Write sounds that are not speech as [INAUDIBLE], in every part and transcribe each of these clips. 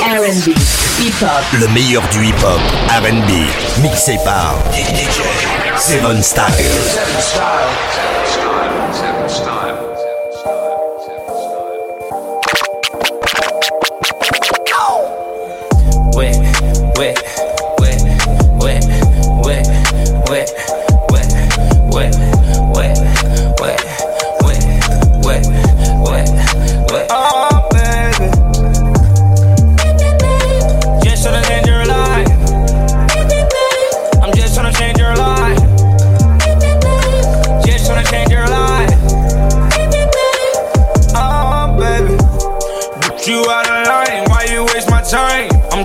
R&B, hip-hop. Le meilleur du hip-hop, R&B, mixé par DJ Seven Style. Seven Style. Seven Style. Wet,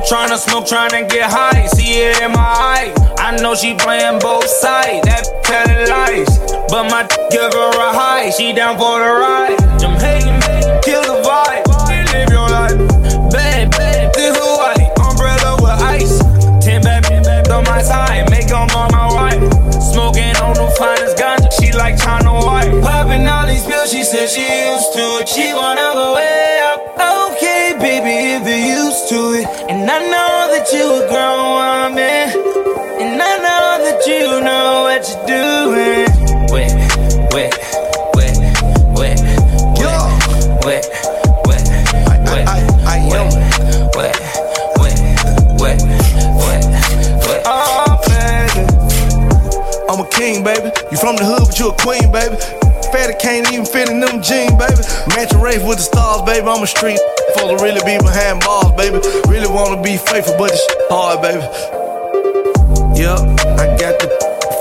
Tryna smoke, tryna get high, see it in my eye. I know she playing both sides, that telling lies. But my give her a high, she down for the ride. I'm hating, kill the vibe, live your life. Bad, bad, this Hawaii, umbrella with ice. Ten bad, bad on my side, make them on my wife. Smoking on the finest ganja, she like China White. Popping all these pills, she said she used to it, she wanna go way up. Okay, baby, if you're used to it. And I know that you a grown woman. And I know that you know what you're doing. Wet, wet, wet, wet, wet, wet, wet, wet, wet, wet, wet, wet, Oh, baby. I'm a king, baby. You from the hood, but you a queen, baby. Fatty can't even fit in them jeans, baby. Matching race with the stars, baby. I'm a street for to really be behind bars, baby. Really wanna be faithful, but it's hard, baby. Yup, I got the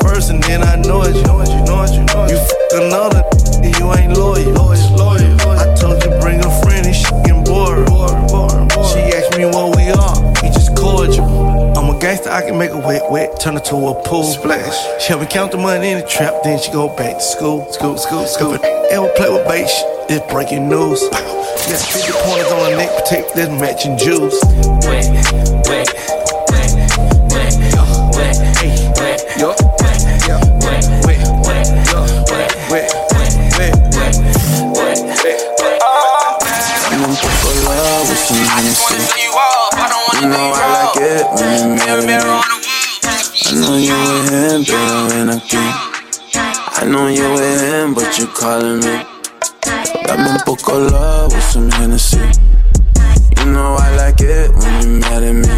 first and then I know it. You know it, you know it, you know it. You fuck another, you ain't loyal. loyal, loyal. I told you bring a friend and she getting bored. She asked me what we are, we just cordial. I'm a gangster, I can make a wet, wet, turn it to a pool. Splash. She help me count the money in the trap, then she go back to school. School, school, school. Ever play with bait, it's breaking news. Yeah, 50 pointers on her neck, protect this matching juice. Wet, wet, wet, wet, wet, wet. You know I like it when you marry me. I know you with him, pero ven aquí. I know you with him, but you calling me. Dame un poco love with some Hennessy. You know I like it when you mad at me.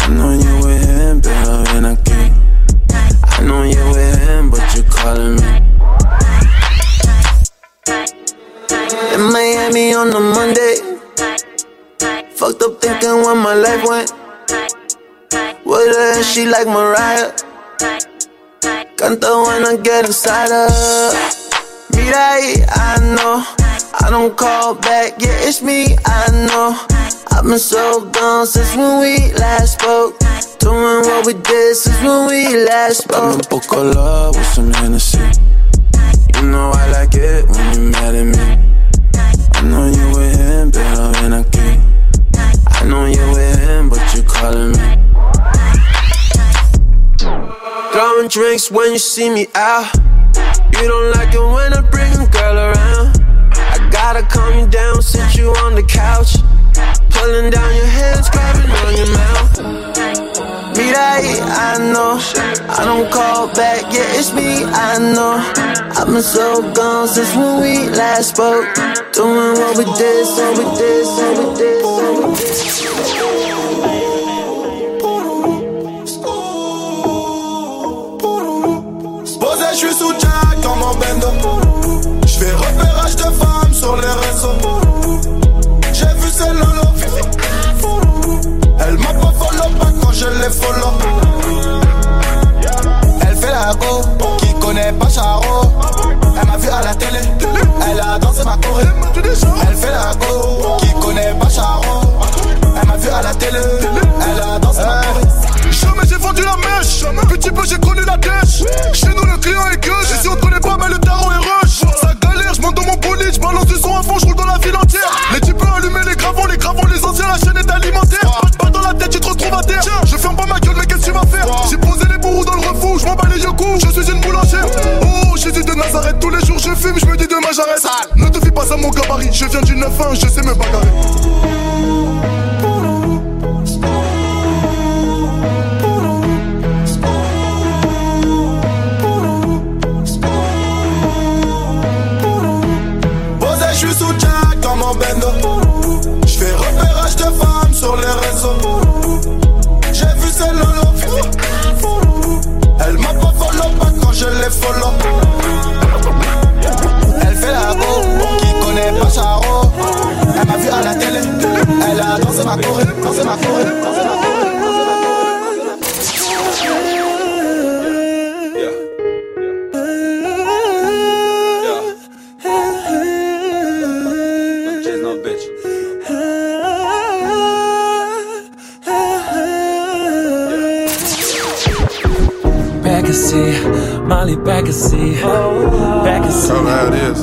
I know you with him, pero ven aquí. I know you with him, but you calling me. In Miami on a Monday. Fucked up thinking when my life went. With her she like Mariah. Canta when I get inside her me I know. I don't call back, yeah, it's me, I know. I've been so gone since when we last spoke. Doing what we did since when we last spoke. Un poco love with some Hennessy. You know I like it when you're mad at me. I know you with him, pero ven aquí. I know you with him, but you calling me. Throwing drinks when you see me out. You don't like it when I bring a girl around. I gotta calm you down, sit you on the couch. Pulling down your hands, grabbing on your mouth. Mira, I know. I don't call back, yeah, it's me, I know. I've been so gone since when we last spoke. Doing what we did, so we did, so we did, en bendo. Je fais repérage de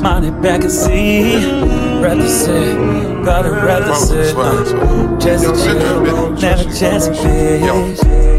Molly back and see. Represent, gotta represent. Uh, Jesse G, never Jesse bitch.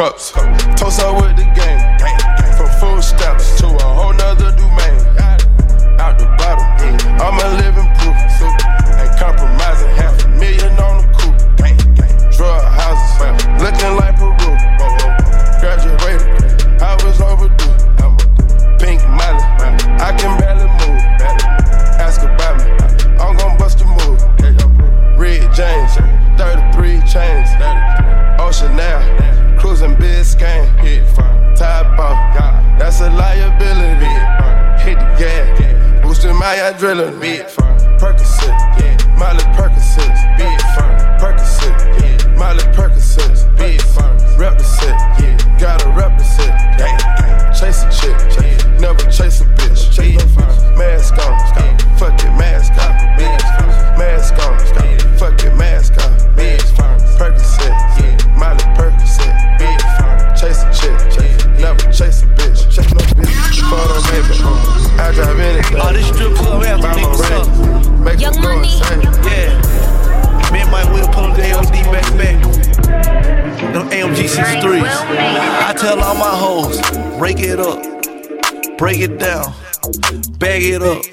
Cups. Toast up it up.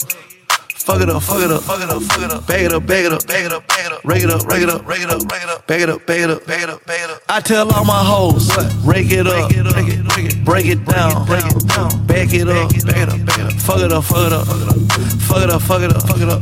Fuck it up, fuck it up, fuck it up, fuck it up. Bag it up, bag it up, bag it up, bag it up. Rake it up, rake it up, rake it up, rake it up. Bag it up, bag it up, bag it up, bag it up. I tell all my hoes, rake it up, break it, break break it down, break it down. Bag it up, bag it up, bag it up. Fuck it up, fuck it up, fuck it up, fuck it up, fuck it up,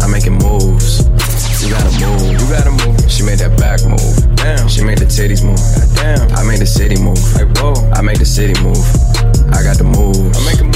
I'm making moves. You gotta move. You gotta move. She made that back move. Damn. She made the titties move. Damn. I made the city move. Like whoa. I make the city move. I got the moves. I make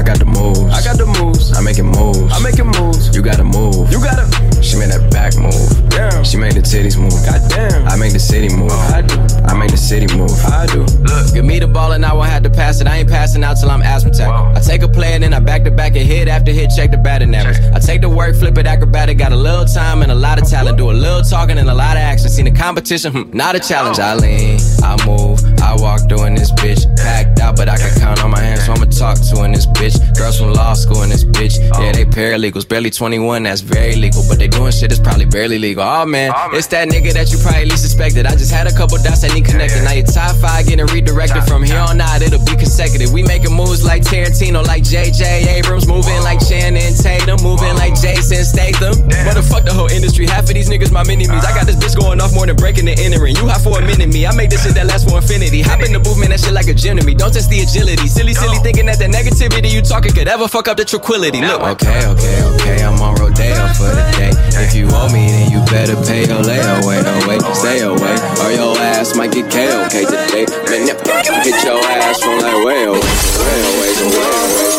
I got the moves. I got the moves. I'm making moves. I'm making moves. You gotta move. You gotta. She made that back move. Damn. She made the titties move. Goddamn. I make the city move. I do. I make the city move. I do. Look, give me the ball and I won't have to pass it. I ain't passing out till I'm asthmatic. I take a play and then I back to back and hit after hit, check the batting average. I take the work, flip it acrobatic. Got a little time and a lot of talent. Do a little talking and a lot of action. Seen the competition, hmm, not a challenge. I lean, I move, I walk through in this bitch. Packed out, but I can count on my hands, so I'ma talk to in this bitch. Girls from law school in this bitch. Yeah, they paralegals, barely 21, that's very legal. But they doing shit that's probably barely legal. Oh man, oh, it's that nigga that you probably least suspected. I just had a couple dots that need connected. Now your top five getting redirected from here on out, it'll be consecutive. We making moves like Tarantino, like JJ Abrams, moving like Channing Tatum, moving like Jason Statham. Motherfuck the whole industry. Half of these niggas my mini me's. I got this bitch going off more than breaking and entering. You hot for a minute, me. I make this shit that lasts for infinity vicinity. Hop in the movement, that shit like a gym to me. Don't test the agility. Silly, silly thinking that the negativity you talking could ever fuck up the tranquility. Look, okay, okay, okay, I'm on Rodeo for the day. If you owe me, then you better pay or lay away, away, stay away. Or your ass might get KOK today. Man, if that hit your ass from that way away, away, away,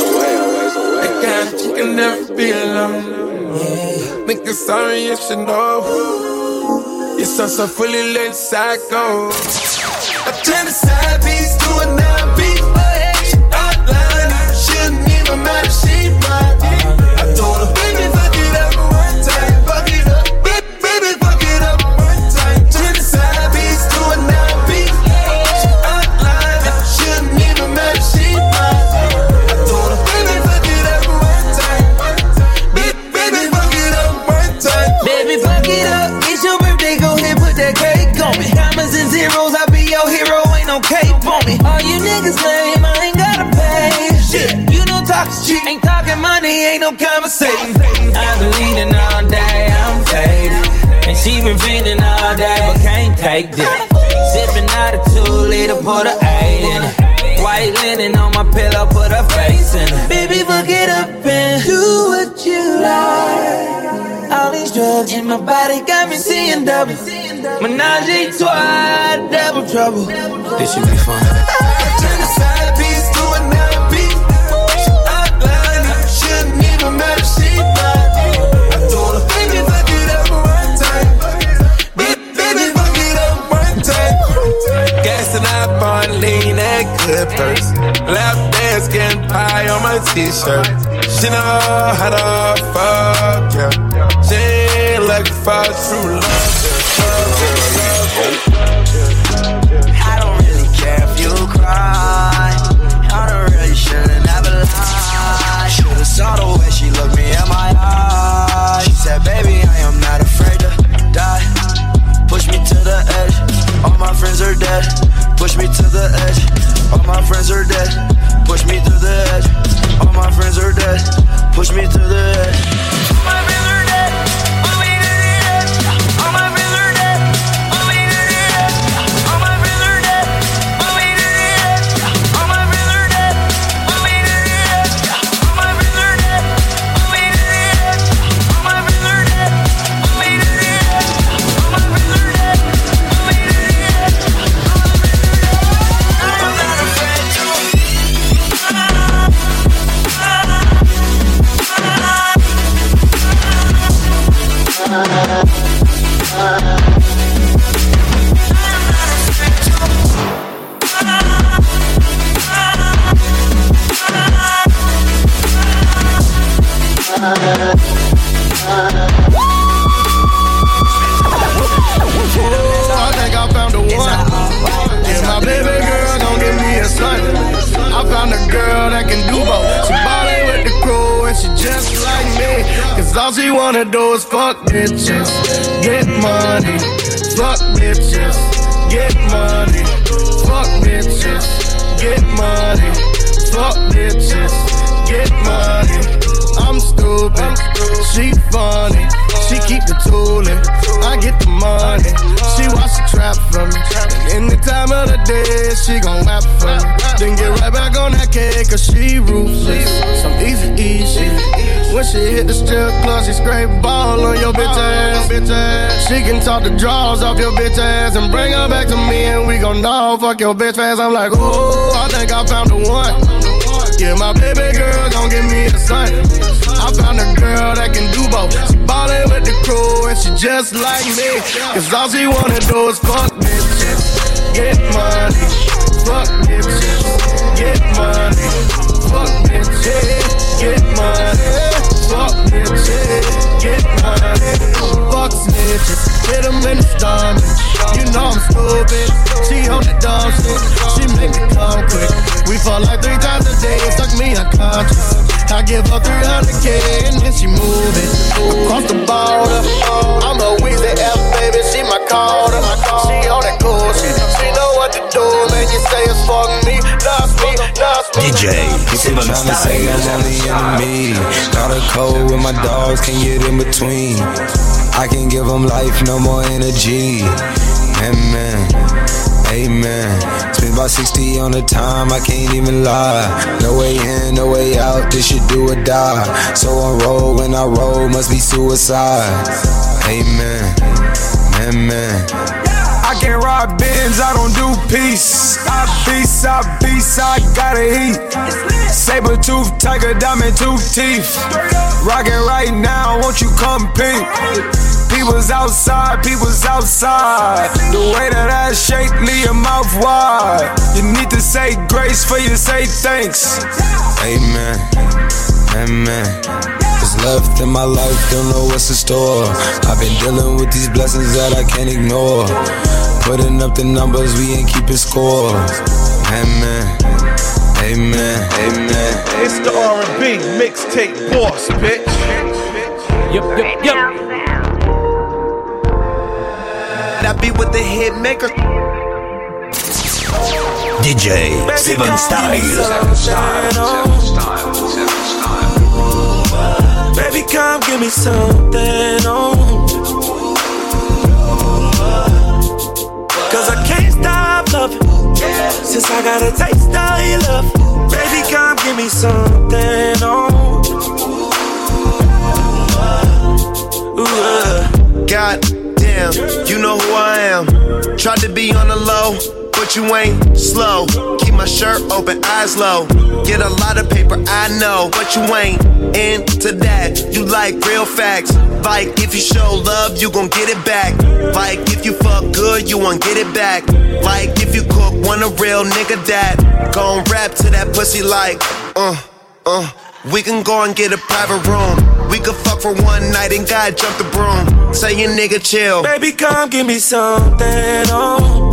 away. I got um, you can never be alone. Think you're sorry, you should know. You're so, so fully lit, psycho. She outline, shouldn't even matter, might. Money, ain't no conversation. I've been leaning all day, I'm faded. And she been feeling all day, but can't take this. Sipping out a two liter, put a eight in it. White linen on my pillow, put a face in it. Baby, fuck it up and do what you like. All these drugs in my body got me seeing double. Menage a trois, double trouble. This should be fun. Clippers. Lap dance getting pie on my t-shirt. She know how to fuck, yeah. She ain't looking for true love. I don't really care if you cry. I don't really shouldn't ever lie. Should've saw the way she looked me in my eyes. She said, baby, I am not afraid to die. Push me to the edge. All my friends are dead. Push me to the edge. All my friends are dead. Push me to the edge. All my friends are dead. Push me to the edge. Me unconscious. I give her 300k and then she move it across the border. I'm a Weezy F baby, she my quarter. She on that cool shit. She know what to do, man. You say it's fuck me, lost me, lost me. DJ Seven Tryna say I'm Style. only enemy. Got a code with my dogs, can get in between. I can give them life, no more energy. Amen. Amen. Spent about 60 on the time, I can't even lie. No way in, no way out, this should do or die. So on roll, when I roll, must be suicide. Amen. Amen. I can rock bins, I don't do peace. I beast, I beast, I gotta eat. Saber tooth, tiger, diamond tooth teeth. Rockin' right now, won't you come pink? People's outside, people's outside. The way that I shake, leave your mouth wide. You need to say grace for you say thanks. Amen. Amen. What's left in my life, don't know what's in store. I've been dealing with these blessings that I can't ignore. Putting up the numbers, we ain't keeping score. Amen. Amen. Amen. It's the R&B mixtape boss, bitch. Yep, yep, yep. I be with the hit maker. DJ Seven Style. Seven Style. Seven Style. Baby, come give me something on. Cause I can't stop loving. Since I got a taste of your love. Baby, come give me something on. Ooh, uh. God damn, you know who I am. Tried to be on the low, but you ain't slow. Keep my shirt open, eyes low. Get a lot of paper, I know, but you ain't into that. You like real facts. Like if you show love, you gon' get it back. Like if you fuck good, you won't get it back. Like if you cook, want a real nigga that gon' rap to that pussy like, uh, uh. We can go and get a private room. We could fuck for one night and God jump the broom. Say your nigga chill. Baby, come give me something on.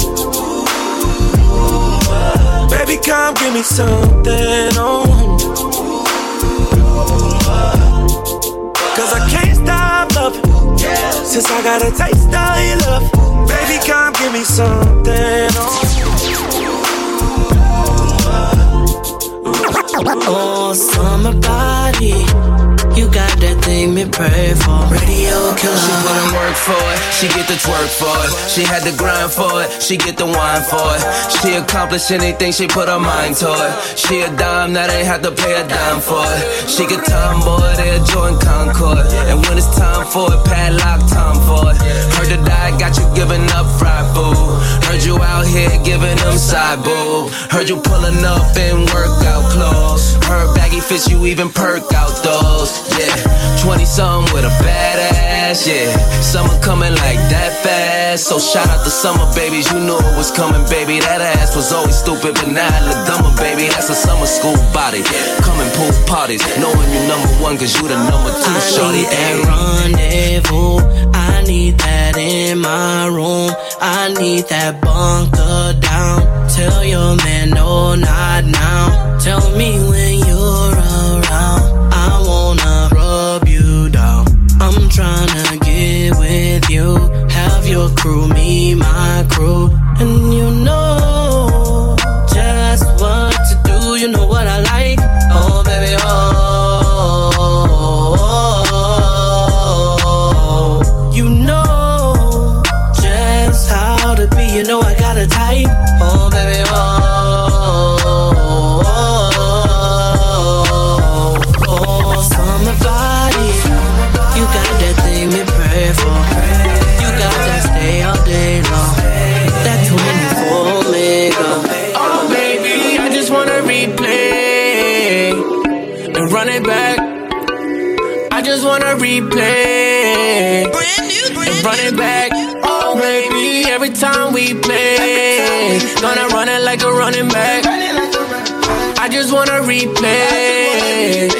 Baby, come give me something on. Cause I can't stop loving. Since I got a taste of your love. Baby, come give me something on. Oh, summer body you got that thing me pray for. Radio killer. She put in work for it. She get the twerk for it. She had the grind for it. She get the wine for it. She accomplish anything she put her mind to it. She a dime that ain't have to pay a dime for it. She get tomboy, they a join Concord. And when it's time for it, padlock time for it. Heard the die got you giving up fried food. Heard you out here giving them side boo. Heard you pulling up in workout clothes. Her baggy fits you even perk out those yeah. 20 something with a badass, yeah. Summer coming like that fast. So shout out to summer babies, you knew it was coming, baby. That ass was always stupid, but now I look dumber, baby. That's a summer school body. Coming pool parties, knowing you number one, cause you the number two, I. Need that rendezvous, need that in my room. I need that bunker down. Tell your man no, not now. Tell me when you're around. I wanna rub you down. I'm trying to get with you. Have your crew, me, my crew. And you know You know I got a type. Oh, baby, oh. just wanna replay and run it back. I just wanna replay. Brand new, brand and run it back. Oh, baby, every time we play, gonna run it like a running back. I just wanna replay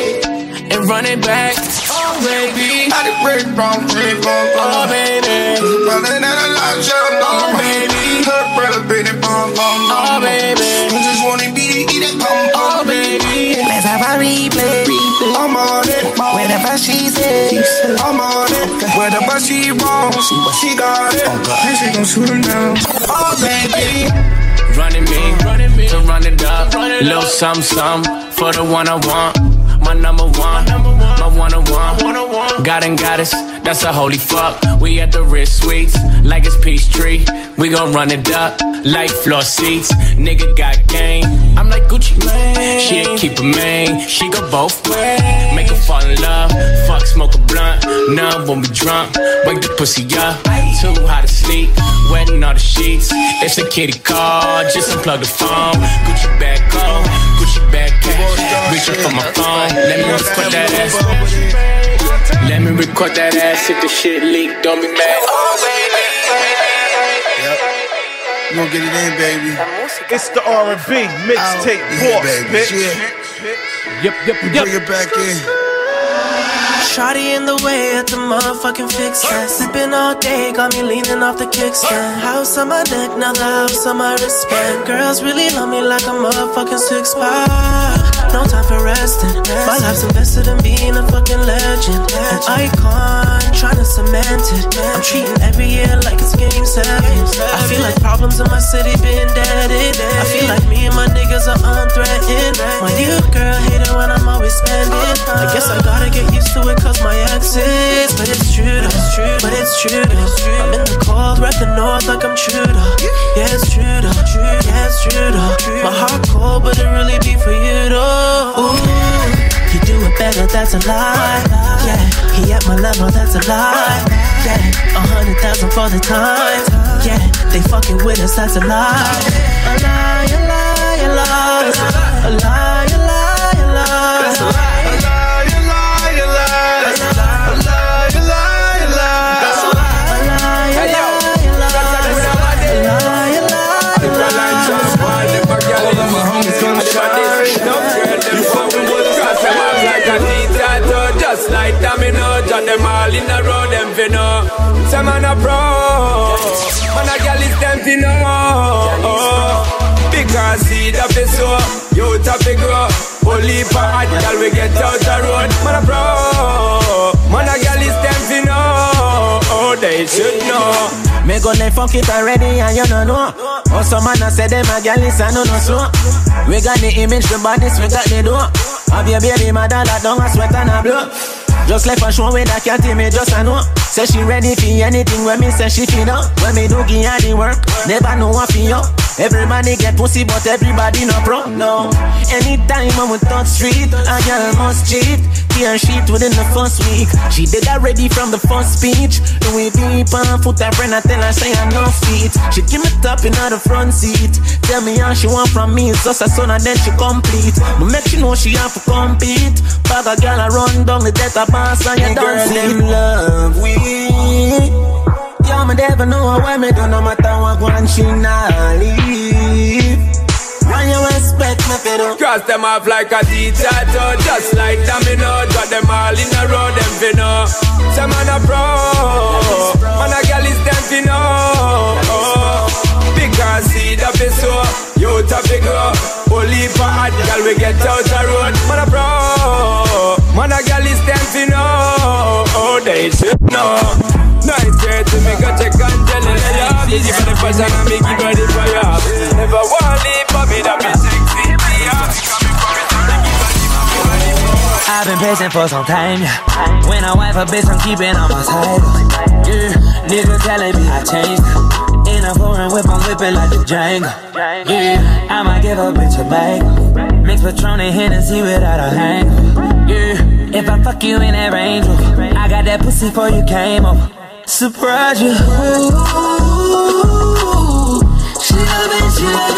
and run it back. Oh, baby, I did break wrong, break wrong. Oh, baby, running out of line, oh, baby, her brother, oh, baby, bum, bum, oh, baby, I just wanna be eat that pum, oh, baby, let's have a replay. I'm on it. Whatever she says, I'm on it. Whatever she wants, she got it. Oh, and she gon' shoot him down. Oh, baby. Uh, running me, to run it up. Little something, something for the one I want my number one, my one on one. God and goddess, that's a holy fuck. We at the wrist suites, like it's peace tree. We gon' run it up, like floor seats. Nigga got game, I'm like Gucci Mane. She'll keep a main, she go both ways. Make her fall in love, fuck, smoke a blunt. None when we drunk, wake the pussy up. Too hot to sleep, wetting all the sheets. It's a kitty call, just unplug the phone. Gucci back on, Gucci back cash. Shit from my phone. Let me record that ass. Let me record that ass. If the shit leak, don't be mad. Yep. You gonna get it in, baby. It's the R&B mixtape oh, Yeah, boss, bitch. Yeah. Yep, yep, We bring it back in. Shotty in the way at the motherfucking fix it. Sipping all day, got me leaning off the kickstand. House on my neck, now the house on my wristband. Girls really love me like a motherfucking six pack. No time for resting. My life's invested in being a fucking legend. An icon, trying to cement it. I'm treating every year like it's game seven. I feel like problems in my city been deaded. I feel like me and my niggas are unthreatened. My new girl hate it when I'm always spending. I guess I gotta get used to it cause my exes. But it's true though. But it's true though. I'm in the cold, rep the north like I'm true though. Yeah, it's true though. Yeah, it's true though. My heart cold, but it really be for you though. Ooh, you do it better, that's a lie. Yeah, he at my level, that's a lie. Yeah, a hundred thousand for the time. Yeah, they fucking with us, that's a lie. A lie, a lie, a lie. A lie, Some man a pro, man a gal is them fi know. Because seed of the soul, youth of the grow. Only for hot we get out the road. Man a pro, man a gal is fi know. Oh, they should know. Me go they fuck it already and you no know. Oh, some man a say them a gal is a no no slow. We got the image, the bodies, we got the door. Have your baby mother that don't a sweat and a blow. Just a show with a cat me just I know. Say she ready for anything when me say she feel up. When me do give her the work, never know what feel up. Everybody get pussy, but everybody no pro. No. Anytime I'm with touch street, a girl must cheat. Tear sheet within the first week. She did that ready from the first speech. Louis V on foot, her friend, I tell her say I no feet. She give me top in the front seat. Tell me how she want from me, it's just a son and then she complete. But make she know she have to compete. Bag a girl, I run down the death of boss and you don't see. love we. Y'all, me never know why me do no matter what one she not leave. You expect me to do? Cross them off like a dictator, just like domino. Got them all in a row, them fi know. Some man a pro, man a gal is them fi know. Seed of the soul, youth of the grow. Only for hot gal we get out the road. Man a pro, man a gal is them fi know. Oh, they should know. Nice girl to me, go check and tell her that you her the passion and me give her the fire Never want leave for me, that be sexy I've been patient for some time. When I wife a bitch, I'm keeping on my side. Yeah, nigga telling me I changed. In a foreign whip, I'm whipping like the Django. Yeah, I might give a bitch a bag. Mix Patron and Hennessy without a hang. Yeah, if I fuck you in that Range I got that pussy before you came over. Surprise you. Ooh, she love it, she love it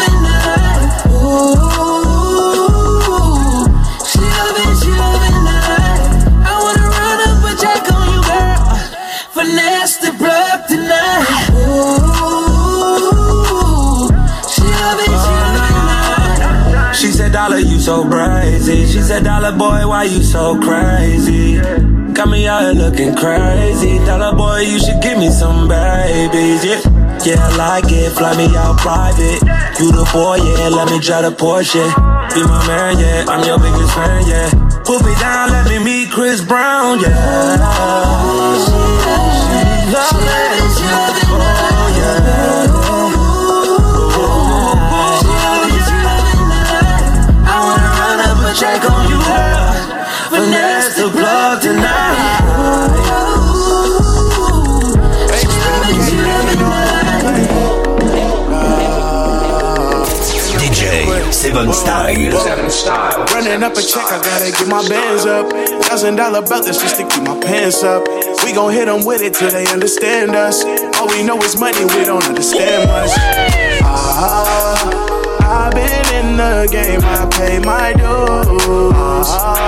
so crazy. She said, Dollar boy, why you so crazy? Got me out here looking crazy. Dollar boy, you should give me some babies. Yeah, yeah, I like it. Fly me out private. You the boy, yeah. Let me drive the Porsche. Be my man, yeah. I'm your biggest fan, yeah. Put me down, let me meet Chris Brown, yeah. She love it. DJ Seven Style. Running up a check, I gotta get my bands up. Thousand dollar belt, that's just to keep my pants up. We gon' hit them with it till they understand us. All we know is money, we don't understand much. Ah, I've been in the game, I pay my dues.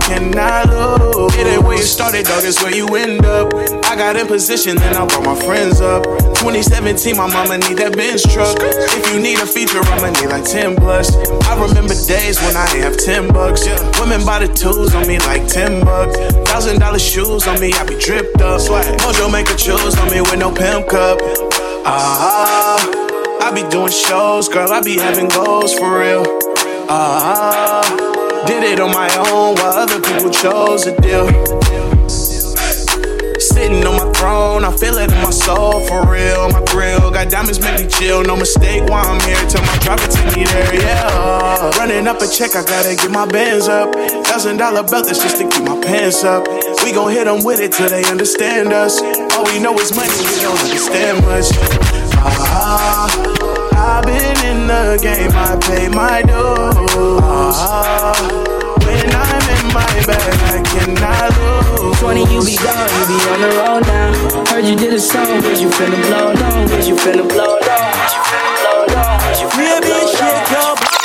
Cannot lose. It ain't where you started, dog, it's where you end up. I got in position, then I brought my friends up. 2017, my mama need that Benz truck. If you need a feature, I'ma need like 10 plus. I remember days when I have 10 bucks. Women buy the tools on me like 10 bucks. Thousand dollar shoes on me, I be dripped up. Mojo make a choose on me with no pimp cup. Ah, I be doing shows, girl, I be having goals for real. Ah, did it on my own while other people chose a deal. Sitting on my throne, I feel it in my soul for real. My grill got diamonds, make me chill. No mistake why I'm here. Tell my driver take me there, yeah. Running up a check, I gotta get my bands up. Thousand dollar belt, that's just to keep my pants up. We gon' hit them with it till they understand us. All we know is money, we don't understand much. Ah, I've been in the game, I pay my dues. When I'm in my bag, I cannot lose. 20, you be gone, you be on the road now. Heard you did a song, was you finna blow low? Was you finna blow low? Was you finna blow you finna blow low? shake your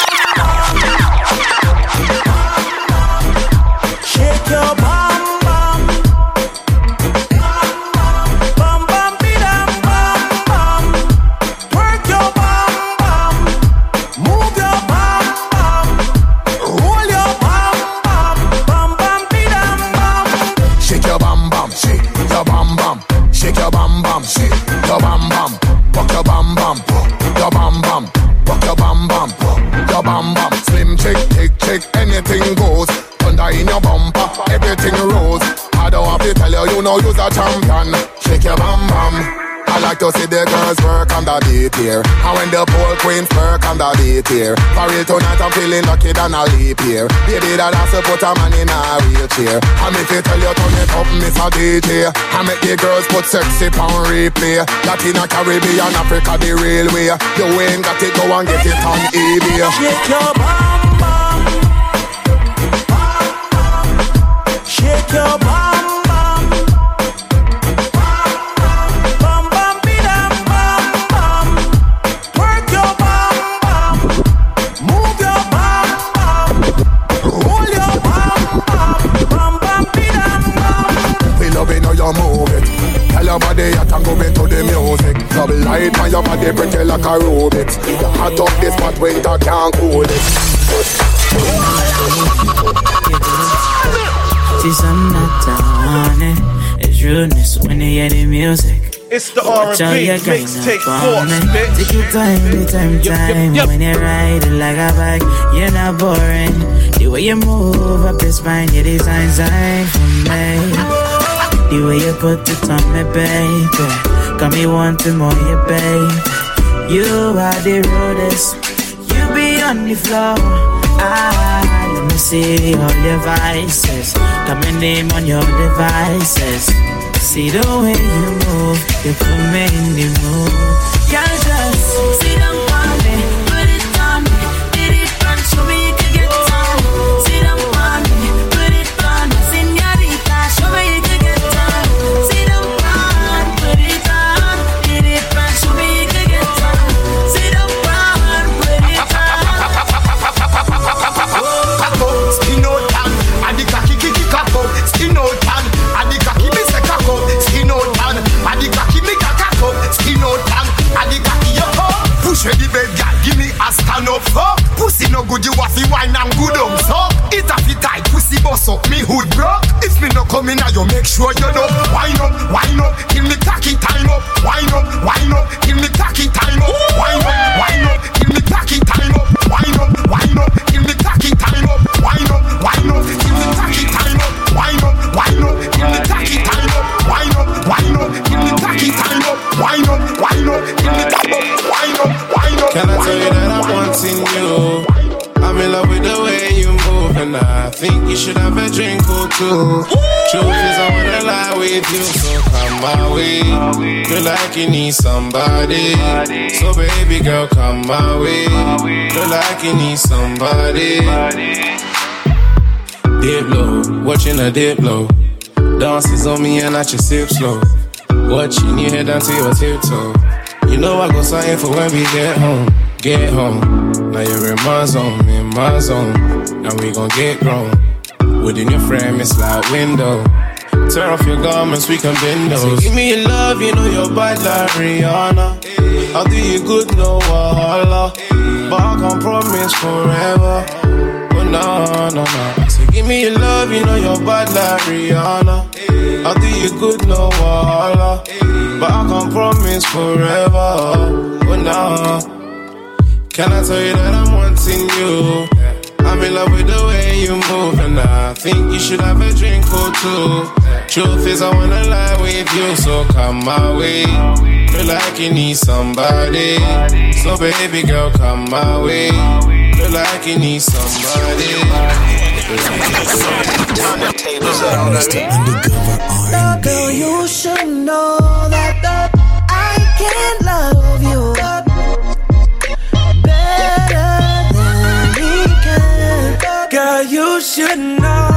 know you're a champion. Shake your bam bam. I like to see the girls work on the beat here. And when the pole queens work on the beat here. For real tonight, I'm feeling lucky than a leap here. Baby, that has to put a man in a wheelchair. And if you tell you turn it up, a DJ. I make the girls put sexy on replay. Latina, Caribbean, Africa, the real way. You ain't got it, go and get it on eBay. Shake your bum bum. Shake your bum bum. Your body you can go into the music. Double light on your body pretty like a Rubik. You hot up this spot winter can't cool it. See some not on it. It's rudeness when they hear the music. It's the R&B mixtape force, bitch. Take your time, time, time. yep. When you ride it like a bike, you're not boring. The way you move up your spine, your design sign for me. The way you put it on me, baby. Got me wanting more, you baby. You are the rudest. You be on the floor. Ah, let me see all your vices. Got my name on your devices. See the way you move, you put me in the mood. Can't just sit down boss up, me hood bro. If me no come in, you make sure you know. Wine up, wine up, kill me cocky time up. Wine up, wine up, kill me cocky time up, wine up, drink or two. Truth is, I wanna lie with you, so come my way. Feel like you need somebody, so baby girl, come my way. Feel like you need somebody. Dip low, watching a dip low. Dances on me and I just sip slow. Watching you head down to your tiptoe. You know I go sign for when we get home. Get home. Now you're in my zone, in my zone. Now we gon' get grown. Within your frame, it's like window. Tear off your garments, we can bend those. So give me your love, you know you're bad like Rihanna. I'll do you good, no wahala. But I can't promise forever. But no, no, no. So give me your love, you know you're bad like Rihanna. I'll do you good, no wahala. But I can't promise forever. But no. Can I tell you that I'm wanting you? I'm in love with the way you move, and I think you should have a drink or two. Truth is, I wanna lie with you, so come my way. Feel like you need somebody. So, baby girl, come my way. Feel like you need somebody. Girl, you should know that I can't love you should know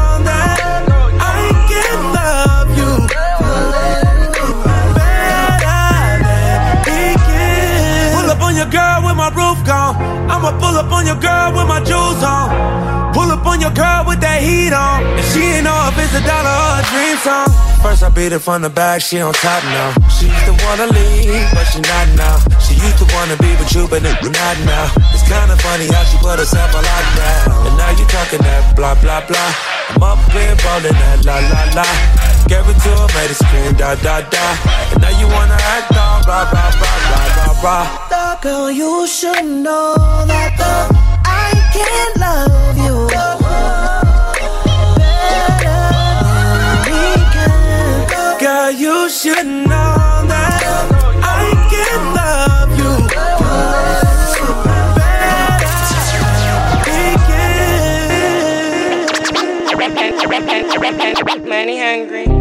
up on your girl with my jewels on. Pull up on your girl with that heat on. And she ain't know if it's a dollar or a dream song. First I beat it from the back, she on top now. She used to wanna leave, but she not now. She used to wanna be with you, but not now. It's kinda funny how she put herself on lockdown. And now you talking that blah blah blah. I'm up here ballin' that la la la. Gave it to her, made it scream da da da. And now you wanna act on blah blah blah blah blah blah. The girl, you should know that the, I can't love you. Girl, you should know that I can love you. Better than Money hungry.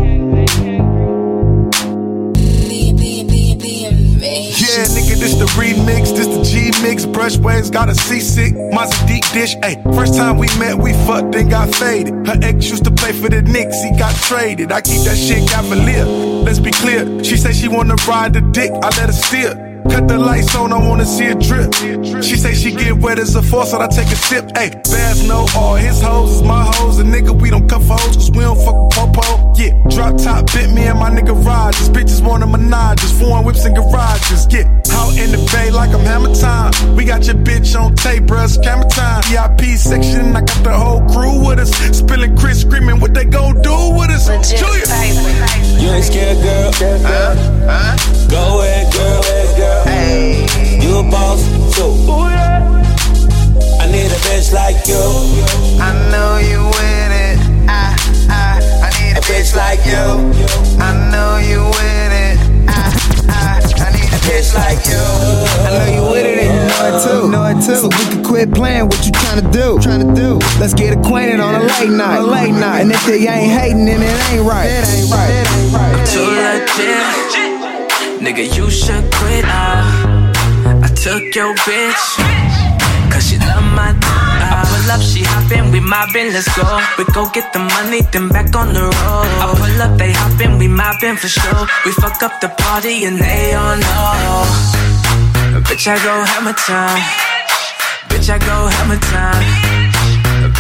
This the remix, this the G mix. Brush waves got a seasick, Mazda deep dish. Ayy, first time we met, we fucked and got faded. Her ex used to play for the Knicks, he got traded. I keep that shit cavalier. Let's be clear, she said she wanna ride the dick, I let her steer. Cut the lights on, I wanna see it drip. She say she get wet as a faucet, I take a sip. Ayy, Bass no all his hoes is my hoes. And nigga, we don't cuff for hoes, cause we don't fuck with popo. Yeah, drop top, bit me and my nigga Rogers. Bitches want a menage, just foreign whips and garages. Yeah, out in the bay like I'm hammer time. We got your bitch on tape, bruh, camera time. VIP section, I got the whole crew with us. Spilling Chris screaming what they gon' do with us. Julia. You ain't scared, girl. Huh? Huh? Go ahead, girl. Go ahead, girl. Hey. You a boss too. Ooh, yeah. I need a bitch like you. I know you with it. I, I, I need a, a bitch, bitch like you. I know you with it. I, I, I need a bitch like you. I know you with it and you know it too. Know it too. So we can quit playing what you trying to do. Trying to do. Let's get acquainted on a late night. A late night. And if they ain't hating, then it ain't right. It ain't right. It ain't right. Too legit. Nigga, you should quit now. I took your bitch, cause she love my uh. I pull up, she hoppin', we mobbin', let's go. We go get the money, then back on the road. I pull up, they hoppin', we mobbin' for sure. We fuck up the party and they all know. Bitch, I go hammer time. Bitch, I go hammer time.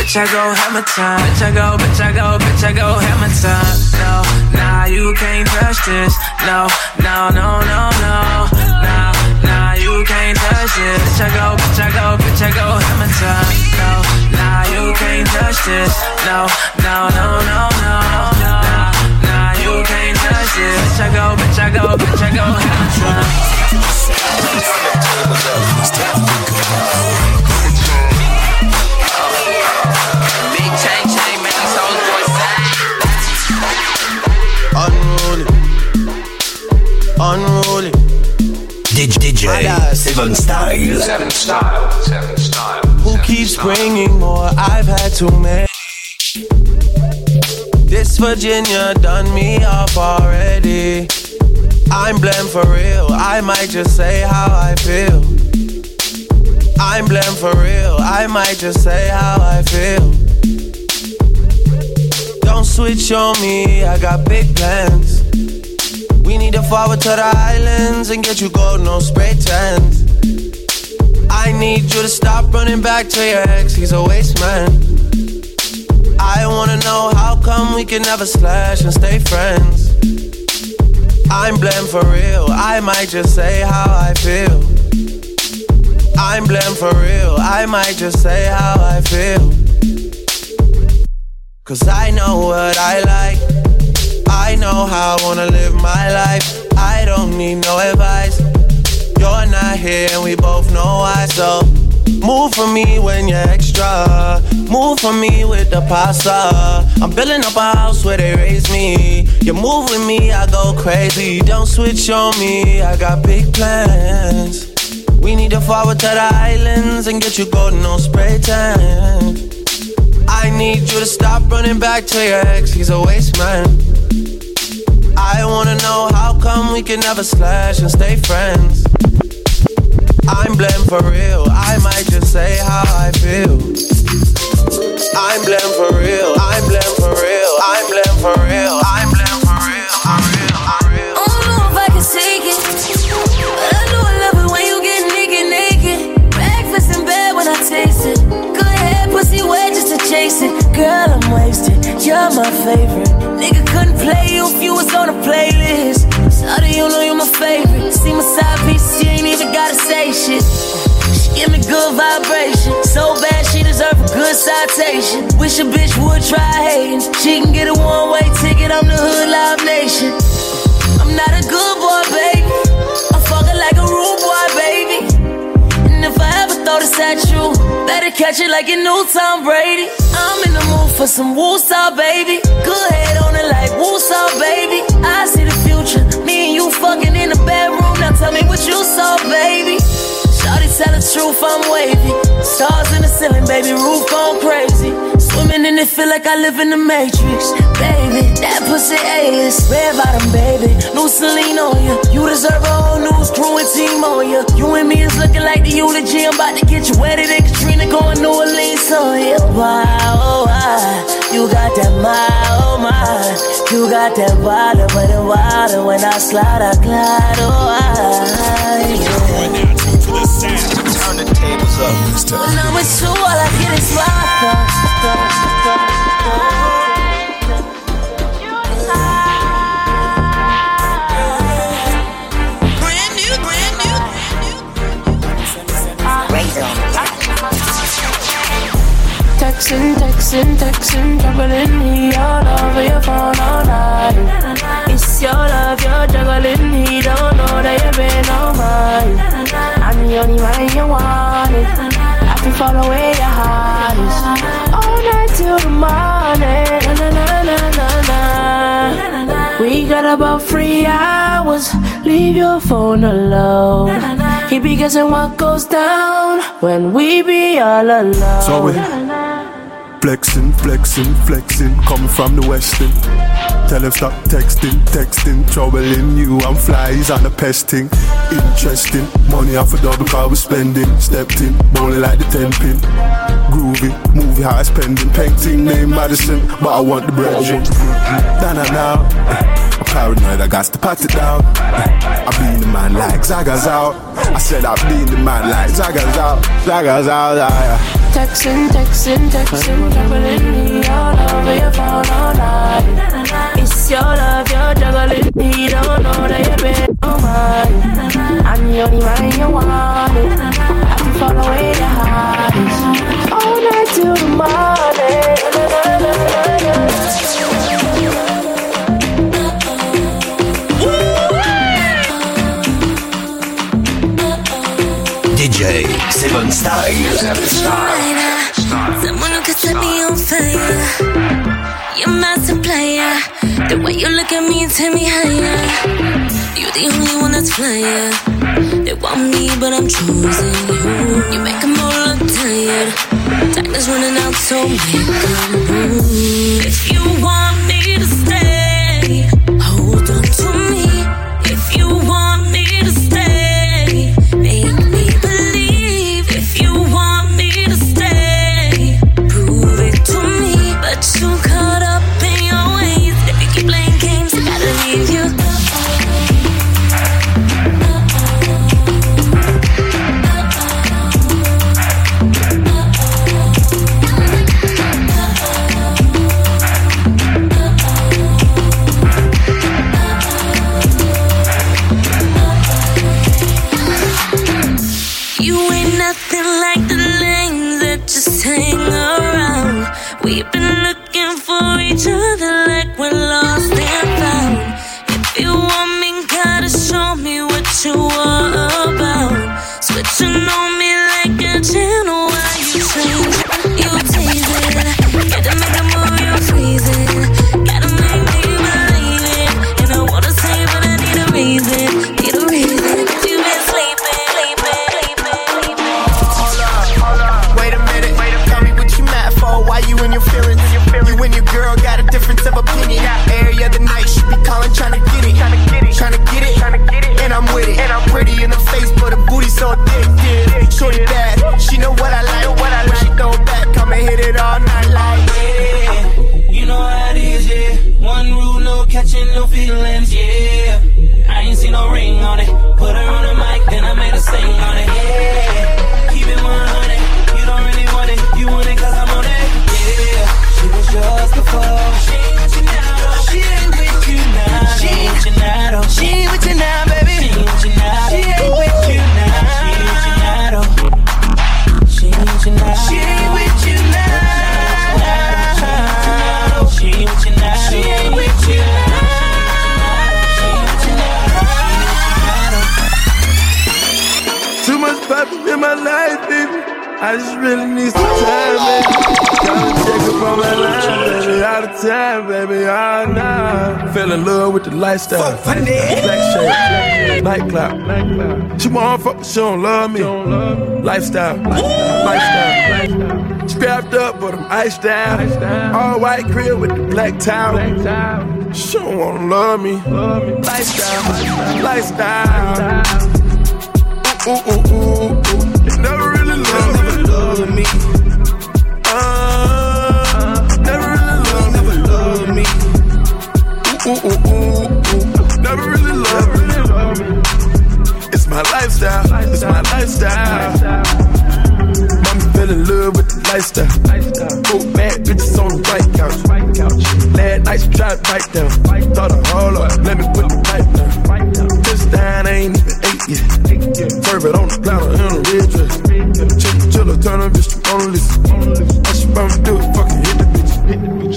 Bitch, I go hammer time. Bitch, I go, bitch, I go, bitch, I go hammer time. No, nah, you can't touch this. No, no, no, no, no. Nah, nah, you can't touch this. Bitch, I go, bitch, I go, bitch, I go hammer time. No, nah, you can't touch this. No, no, no, no, no. Nah, nah, you can't touch this. Bitch, I go, bitch, I go, bitch, I go hammer time. DJ Seven Style. Seven Style. Seven Style. Who keeps bringing more? I've had too many. This Virginia done me off already. I'm blamed for real. I might just say how I feel. I'm blamed for real. I might just say how I feel. Don't switch on me. I got big plans. We need to forward to the islands and get you gold, no spray tents. I need you to stop running back to your ex, he's a waste man. I wanna know how come we can never slash and stay friends. I'm blamed for real, I might just say how I feel. I'm blamed for real, I might just say how I feel. Cause I know what I like, I know how I wanna live my life. I don't need no advice. You're not here and we both know why, so Move for me when you're extra. Move for me with the pasta. I'm building up a house where they raise me. You move with me, I go crazy. Don't switch on me, I got big plans. We need to forward to the islands and get you golden on spray tan. I need you to stop running back to your ex, he's a waste man. I wanna know how come we can never slash and stay friends. I'm blamed for real. I might just say how I feel. I'm blamed for real. I'm blamed for real. I'm blamed for real. I'm blamed for real. I'm real. I'm real. I don't know if I can take it, but I know I love it when you get naked, naked. Breakfast in bed when I taste it. Go ahead, pussy wet just to chase it. Girl, I'm wasted. You're my favorite. Nigga couldn't play you if you was on a playlist. Sorry, you know you're my favorite. See my side piece, you ain't even gotta say shit. She give me good vibration. So bad she deserve a good citation. Wish a bitch would try hating. She can get a one way ticket on the Hood Live Nation. I'm not a good boy, baby. I'm fucking like a rude boy, baby. And if I ever throw this at you, better catch it like you new Tom Brady. I'm in the mood for some woosah, baby. Good head on it like woosah, baby. I see the future. Me and you fucking in the bedroom. Now tell me what you saw, baby. Shawty tell the truth, I'm wavy. Stars in the ceiling, baby, roof gone crazy. Swimming in it, feel like I live in the Matrix. Baby, that pussy A-list. Red bottom, baby. New Celine on you. You deserve a whole new crew and team oh, on you. You and me is looking like the eulogy. I'm about to get you wetter than Katrina going New Orleans oh, on you. Wow, oh, wow. You got that my, oh my. You got that water, but the water when I slide, I glide, oh I. Yeah. Turn the tables up. When I'm with you, all I get is my thoughts. Texting, texting, texting, juggling he all over your phone all night. It's your love, you're juggling, he don't know that you've been on mine. I'm the only one you wanted. I can follow where your heart is. All night till the morning. Na, na, na, na, na, We got about three hours. Leave your phone alone. He be guessing what goes down when we be all alone. So we flexing, flexing, flexing, coming from the western. Tell him stop texting, texting, troubling you. I'm flies on the pesting. Interesting, money off a double car we spending. Stepped in, bowling like the 10 pin. Groovy, movie high spending. Painting name Madison, but I want the bread. Nah, nah, nah. I'm paranoid, I got to pat it down. I be the man like Zaga's out. I said I be the man like Zaga's out. Zaga's out, yeah. Texting, texting, texting, juggling me all over your phone all night. It's your love, you're juggling me, don't know that you've been on mine. I'm the only one you wanted. I can follow where your heart is. All night till the morning. DJ Seven Style. Someone who could set me on fire. You're master player. The way you look at me and take me higher. You're the only one that's flyer. They want me, but I'm choosing you. You make them all look tired. Time is running out, so make a move. If you want in love with the lifestyle. Black shade, nightclub. She wanna fuck, she don't love me. Lifestyle, lifestyle. Strapped up, but I'm iced down. All white crib with the black towel. She don't wanna love me. Lifestyle, lifestyle. Ooh, ooh, ooh, ooh. Lifestyle. Mommy fell in love with the lifestyle. Cool bad bitches on the white couch. Last night she tried to bite down. Thought I hold up, let me put the pipe down. This I ain't even eight yet. It on the platter in a red dress. Chill, chill, turn a bitch to on list. All she bound to do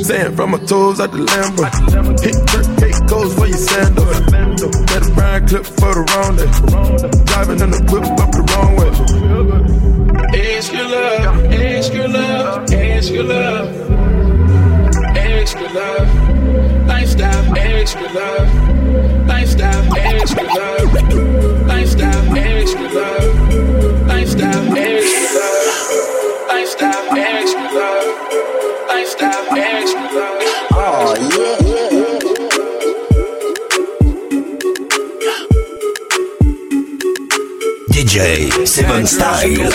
Sand from my toes out the Lambo. Hit jerk cake goes for your sando. Let a brown clip for the wrong day. Driving in the whip up the wrong way. Ask your love, ask your love, ask your love, ask your love, lifestyle, ask your love, lifestyle, ask your love, lifestyle, ask your love, DJ Seven Style. Shake it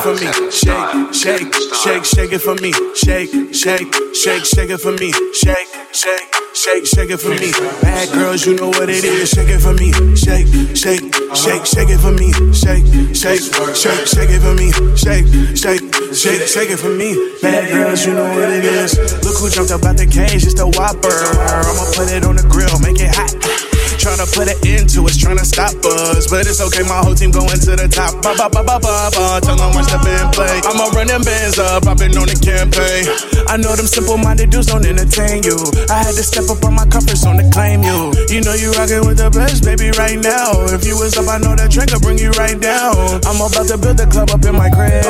for me, shake, shake, shake, shake it for me, shake, shake, shake, shake it for me, shake, shake, shake, shake it for me. Bad girls, you know what it is. Shake it for me, shake, shake, shake, shake it for me, shake, shake, shake, shake it for me, shake, shake, shake, shake it for me. Bad girls, you know what it is. Look who jumped up out the cage, it's the Whopper. I'ma put it on the grill, make it hot. Tryna put it into us, tryna stop us. But it's okay, my whole team going to the top. Ba ba ba ba ba ba. Tell them we're stepping play. I'ma run them bands up, I've been on the campaign. I know them simple minded dudes don't entertain you. I had to step up on my comfort zone to claim you. You know you rockin' with the best, baby, right now. If you was up, I know that drink will bring you right down. I'm about to build a club up in my crib.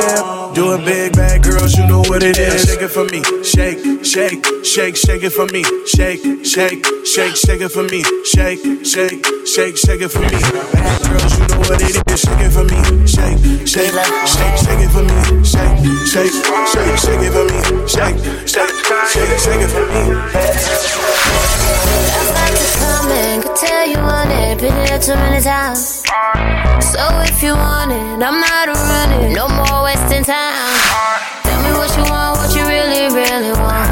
Do it big, bad girls, you know what it is. Shake it for me, shake, shake, shake, shake it for me, shake, shake, shake, shake it for me, shake, shake, shake, shake it for me. Bad girls, you know what it is. Shake it for me, shake, shake, shake, shake it for me, shake, shake, shake, shake it for me, shake, shake, shake, shake it for me. coming, could tell you want it, been here too many times. So if you want it, I'm not running, no more wasting time. Tell me what you want, what you really, really want.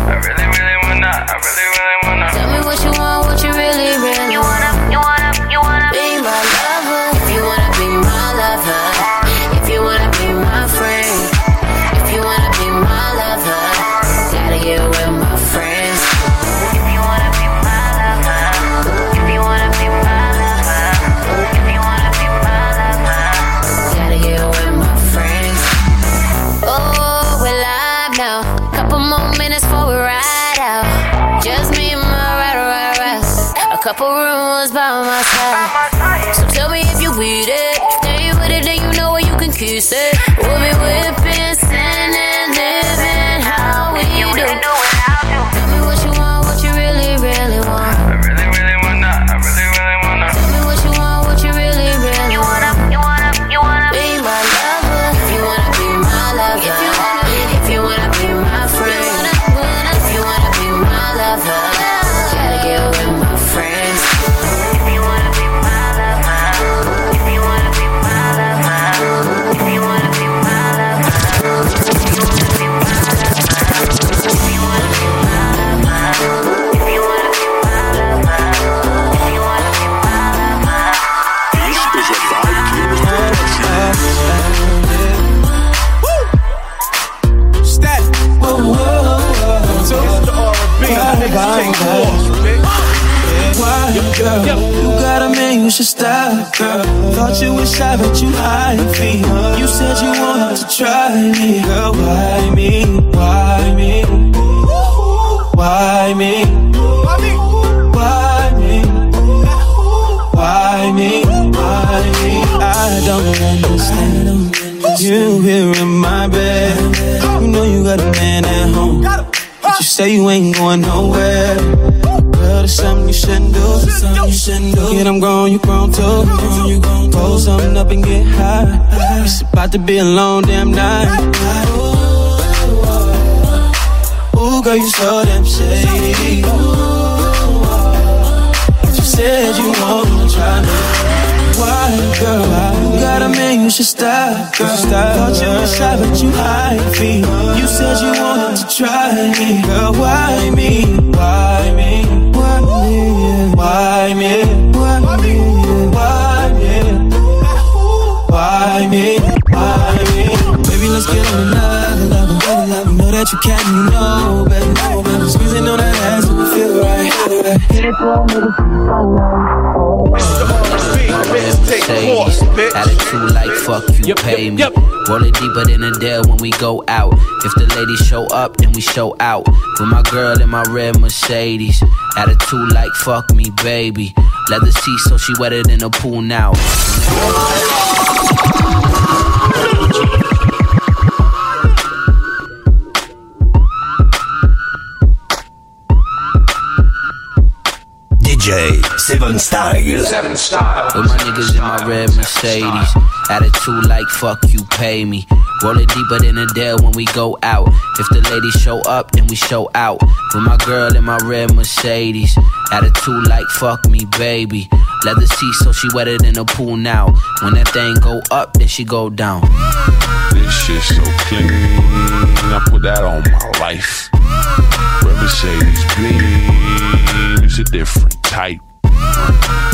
To be a long damn night. Ooh, girl, you so damn shady. You said you wanna try me why, girl? You got a man, you should stop, girl. Thought you were shy, but you hide me. You said you wanted to try me, girl. Why me? Why me? Why me? Why me? Why me? Why me? Why me? Why me? Baby, let's get on another level. You know that you can, you know, baby. Squeezing on that ass, and feel right. Hit it for a Attitude like fuck you, yep, pay yep, me. Yep. Roll it deeper than a deal when we go out. If the ladies show up, then we show out. With my girl in my red Mercedes. Attitude like fuck me, baby. Leather seats so she wetter than a pool now. Seven Style. Seven Style. With my niggas in my red Mercedes. Attitude like fuck you, pay me. Roll it deeper than a Dell when we go out. If the ladies show up, then we show out. With my girl in my red Mercedes. Attitude like fuck me, baby. Leather seats so she wetter than a pool now. When that thing go up, then she go down. This shit so clean. I put that on my life. Red Mercedes beam, it's a different type.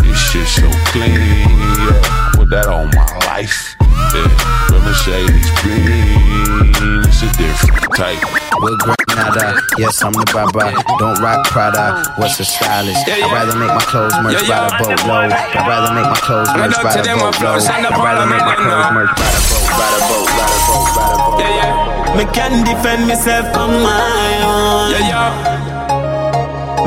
This shit so clean, yeah. Put that on my life. Yeah, Red Mercedes beam, it's a different type. With Granada, yes, I'm the Baba. Don't rock Prada, what's the stylist? I'd rather make my clothes merch by the boatload. I'd rather make my clothes merch by the boatload. I'd rather make my clothes merch by the boat, by the boat, by the boat, by the boat. Yeah, yeah. Me can defend myself on my own. Yeah, yeah.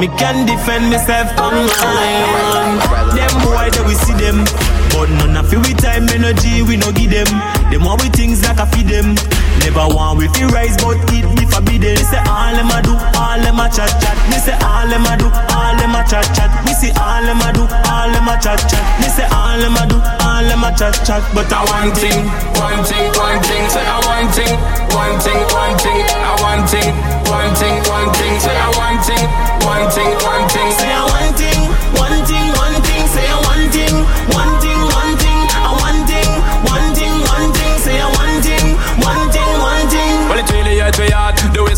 Me can defend myself on my own. Them boy that we see them. But none of you with time energy, we no give them. Them want we things like I feed them. Never want we feel rise, but it be forbidden. Me say all them a do, all them a chat chat. Me say all them a do, all them a chat chat. Me say all them a do, all them a chat chat. Me say all them a do, all them a chat chat. But I one thing, one thing, one thing. Say I one thing, one thing, one thing. I one thing, one thing, one thing. Say I one thing, one thing, one thing. Say I one thing, one thing, one thing. Say I one thing, one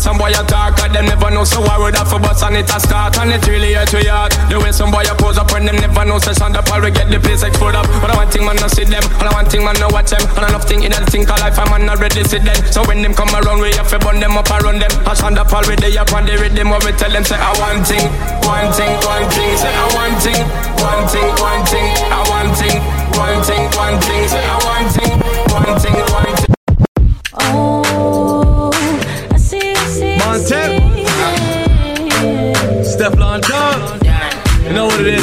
some boy attack and them never know so I would have for bus and it a start and it really hurt we hard. The way some boy a pose up when them never know so sound up we get the place explode up. But I want thing man no see them and I want thing man no watch them And enough thing in the think of life I man not ready see them. So when them come around we have to burn them up and run them. I stand up already up on the rhythm what we tell them say I want thing, one thing, one thing Say I want thing, one thing, one thing I want thing, one thing, one thing Say I want thing, one thing, one thing know what it is,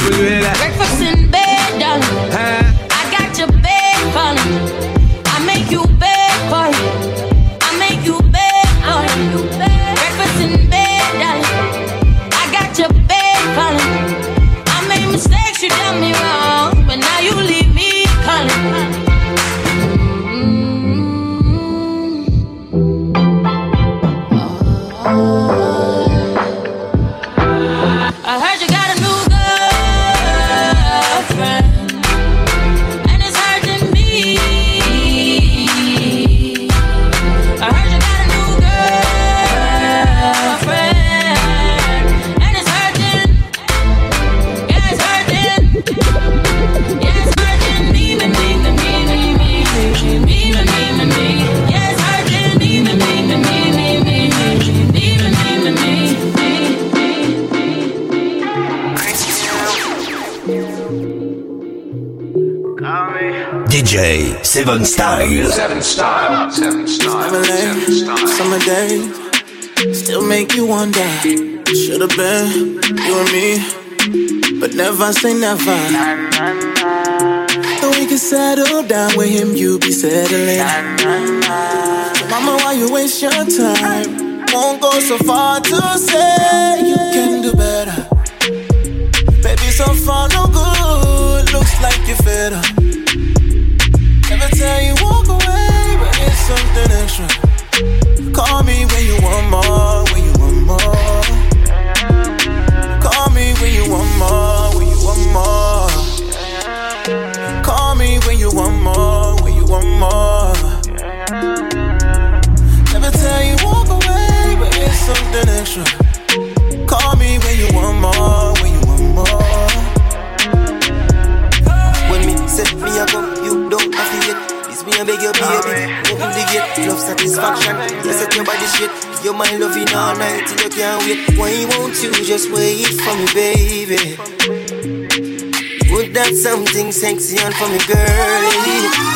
Seven Style. Seven Style. Seven Style. Seven Style. Summer days still make you wonder. Should've been you and me, but never say never. So we can settle down with him, you be settling. Mama, why you waste your time? Won't go so far to say you can do better. Baby, so far no good. Looks like you're fed up. Time you walk away, but it's something extra. Call me when you want more, your baby, open the gate, love satisfaction. You set your body shit, your mind loving all night till you can't wait. Why won't you just wait for me, baby? Put that something sexy on for me, girl.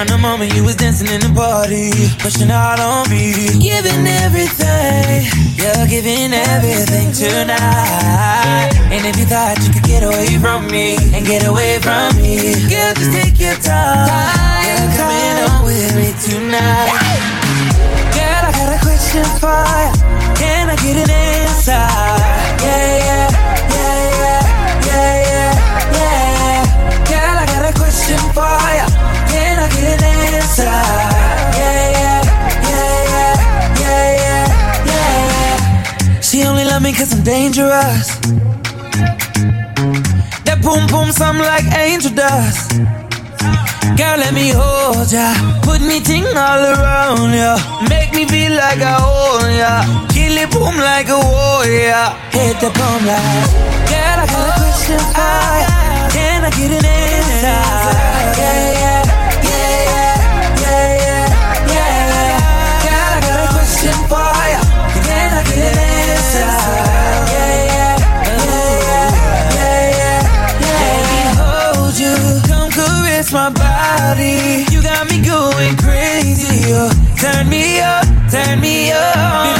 From the moment you was dancing in the party, pushing out on me, giving everything, you're giving everything tonight. And if you thought you could get away from me and get away from me, girl, just take your time. You're coming on with me tonight. Girl, I got a question for you. Can I get an answer? Yeah, yeah, yeah, yeah, yeah, yeah, yeah. Girl, I got a question for you. Me cause I'm dangerous. That boom boom sound like angel dust. Girl, let me hold ya. Put me ting all around ya. Make me feel like I own ya. Kill it boom like a warrior. Hit the boom like. Girl, I got a question for ya. Can I get an answer? My body. You got me going crazy. You turn me up, turn me up.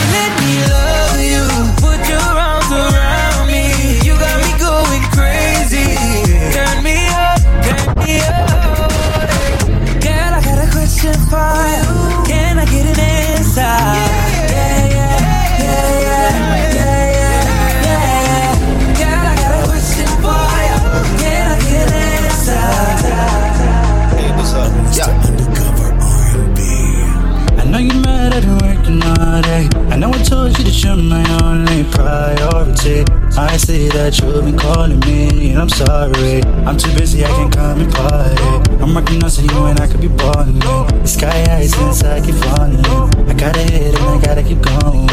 All day. I know I told you that you're my only priority. I see that you've been calling me, and I'm sorry. I'm too busy, I can't come and party. I'm working on you and I could be balling. The sky high since I keep falling. I gotta hit and I gotta keep going.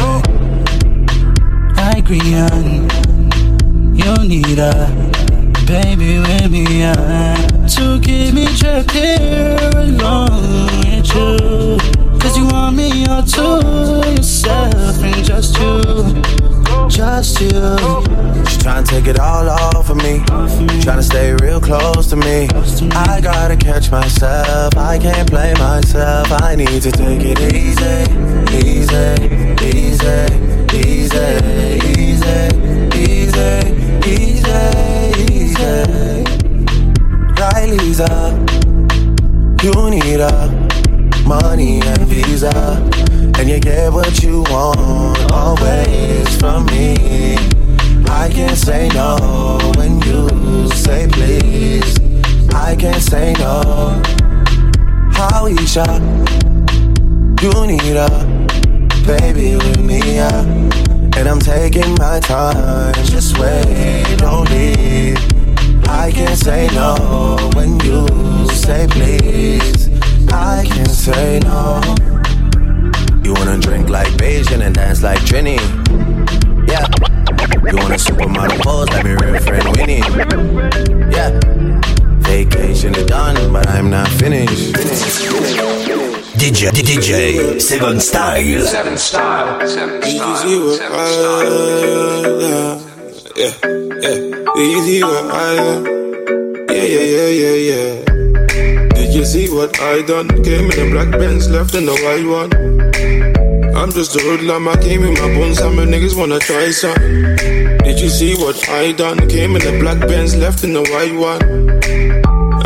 I agree on you need a baby with me to keep me trapped here alone with you. Cause you want me all to yourself and just you, just you. She tryna take it all off of me. Tryna stay real close to me. I gotta catch myself. I can't play myself. I need to take it easy, easy, easy, easy, easy, easy, easy, easy. Riley's a get what you want always from me. I can't say no when you say please. I can't say no. How Isha, you need a baby with me, yeah. And I'm taking my time, just wait, don't leave. I can't say no when you say please. I can't say no. You wanna drink like Beijing and dance like Trini? Yeah. You wanna supermodel pose like my real friend Winnie? Yeah. Vacation is done, but I'm not finished. DJ, DJ, Seven Style. Seven Style. Seven Style. Easy what Seven Style. yeah, yeah. Easy what yeah, yeah, yeah, yeah, yeah. Did you see what I done? Came in a black Benz, left in the white one. I'm just a hoodlum, I came in my bones, some niggas wanna try some. Did you see what I done? Came in a black Benz, left in the white one.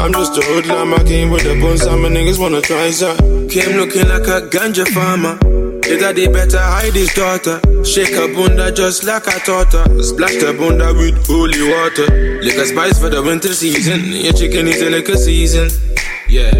I'm just a hoodlum, I came with the bones, some niggas wanna try some. Came looking like a ganja farmer. The daddy better hide his daughter. Shake her bunda just like I taught her. Splash the bunda with holy water. Liquor spice for the winter season. Your chicken is a liquor season. Yeah.